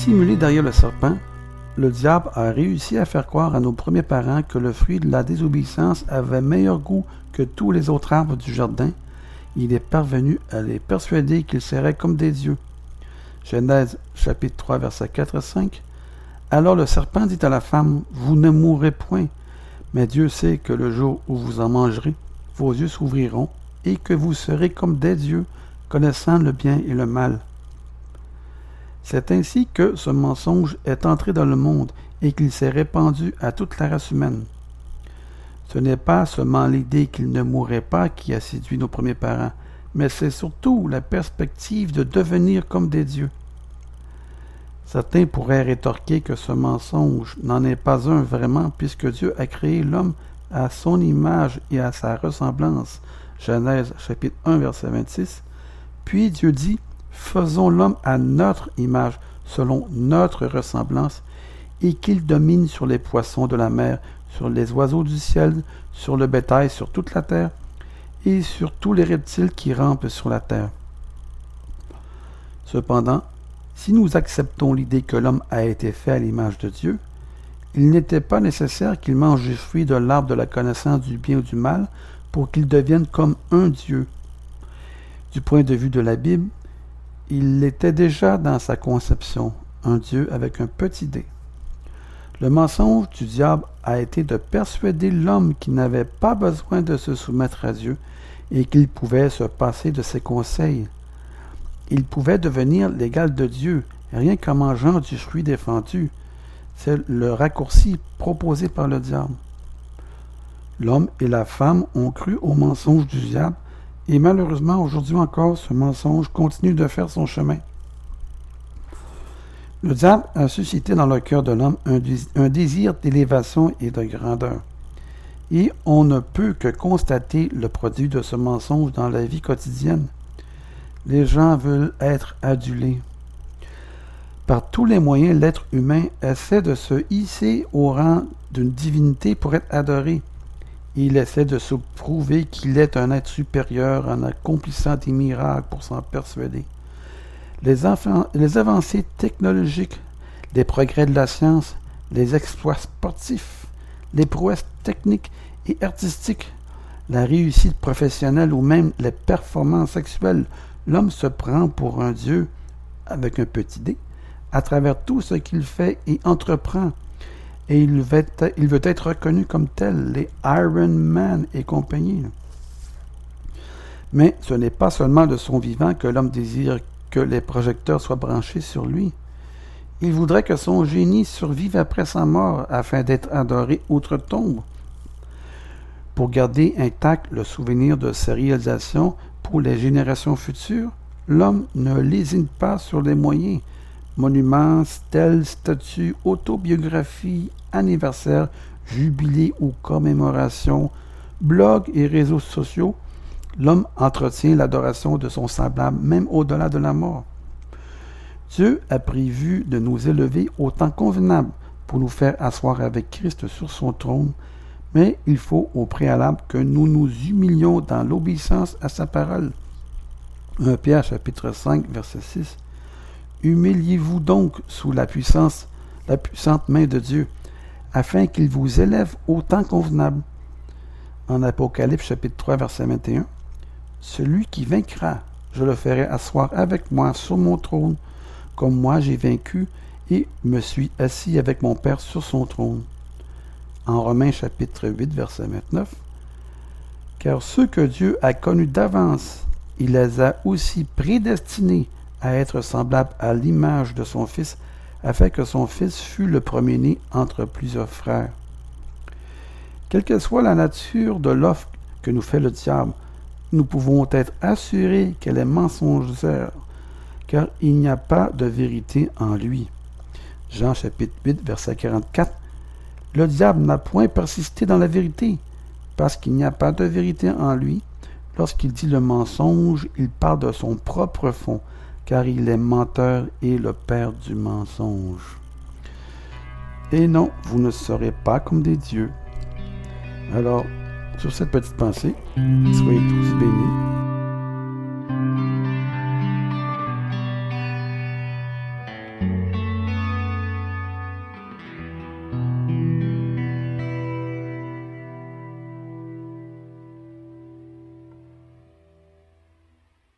Dissimulé derrière le serpent, le diable a réussi à faire croire à nos premiers parents que le fruit de la désobéissance avait meilleur goût que tous les autres arbres du jardin. Il est parvenu à les persuader qu'ils seraient comme des dieux. Genèse chapitre 3 versets 4 et 5. Alors le serpent dit à la femme, Vous ne mourrez point, mais Dieu sait que le jour où vous en mangerez, vos yeux s'ouvriront, et que vous serez comme des dieux, connaissant le bien et le mal. C'est ainsi que ce mensonge est entré dans le monde et qu'il s'est répandu à toute la race humaine. Ce n'est pas seulement l'idée qu'il ne mourrait pas qui a séduit nos premiers parents, mais c'est surtout la perspective de devenir comme des dieux. Certains pourraient rétorquer que ce mensonge n'en est pas un vraiment puisque Dieu a créé l'homme à son image et à sa ressemblance. Genèse chapitre 1 verset 26. Puis Dieu dit, Faisons l'homme à notre image, selon notre ressemblance, et qu'il domine sur les poissons de la mer, sur les oiseaux du ciel, sur le bétail, sur toute la terre, et sur tous les reptiles qui rampent sur la terre. Cependant, si nous acceptons l'idée que l'homme a été fait à l'image de Dieu, il n'était pas nécessaire qu'il mange du fruit de l'arbre de la connaissance du bien ou du mal pour qu'il devienne comme un Dieu. Du point de vue de la Bible, il était déjà dans sa conception, un Dieu avec un petit dé. Le mensonge du diable a été de persuader l'homme qu'il n'avait pas besoin de se soumettre à Dieu et qu'il pouvait se passer de ses conseils il pouvait devenir l'égal de Dieu, rien qu'en mangeant du fruit défendu. C'est le raccourci proposé par le diable. L'homme et la femme ont cru au mensonge du diable, et malheureusement aujourd'hui encore, ce mensonge continue de faire son chemin. Le diable a suscité dans le cœur de l'homme un, désir d'élévation et de grandeur. Et on ne peut que constater le produit de ce mensonge dans la vie quotidienne. Les gens veulent être adulés. Par tous les moyens, l'être humain essaie de se hisser au rang d'une divinité pour être adoré. Il essaie de se prouver qu'il est un être supérieur en accomplissant des miracles pour s'en persuader. Les, avancées technologiques, les progrès de la science, les exploits sportifs, les prouesses techniques et artistiques, la réussite professionnelle ou même les performances sexuelles l'homme se prend pour un Dieu avec un petit dé à travers tout ce qu'il fait et entreprend. Et il veut, être, reconnu comme tel, les Iron Man et compagnie. Mais ce n'est pas seulement de son vivant que l'homme désire que les projecteurs soient branchés sur lui. Il voudrait que son génie survive après sa mort afin d'être adoré outre-tombe. Pour garder intact le souvenir de ses réalisations, pour les générations futures, l'homme ne lésine pas sur les moyens. Monuments, stèles, statues, autobiographies, anniversaires, jubilés ou commémorations, blogs et réseaux sociaux, l'homme entretient l'adoration de son semblable même au-delà de la mort. Dieu a prévu de nous élever au temps convenable pour nous faire asseoir avec Christ sur son trône mais il faut au préalable que nous nous humilions dans l'obéissance à sa parole. 1 Pierre chapitre 5 verset 6. Humiliez-vous donc sous la puissance, la puissante main de Dieu, afin qu'il vous élève au temps convenable. En Apocalypse chapitre 3 verset 21. Celui qui vaincra, je le ferai asseoir avec moi sur mon trône, comme moi j'ai vaincu et me suis assis avec mon Père sur son trône en Romains chapitre 8, verset 29. Car ceux que Dieu a connus d'avance, il les a aussi prédestinés à être semblables à l'image de son Fils, afin que son Fils fût le premier-né entre plusieurs frères. Quelle que soit la nature de l'offre que nous fait le diable, nous pouvons être assurés qu'elle est mensongère, car il n'y a pas de vérité en lui. Jean chapitre 8, verset 44 le diable n'a point persisté dans la vérité, parce qu'il n'y a pas de vérité en lui. Lorsqu'il dit le mensonge, il parle de son propre fond, car il est menteur et le père du mensonge. Et non, vous ne serez pas comme des dieux. Alors, sur cette petite pensée, soyez tous bénis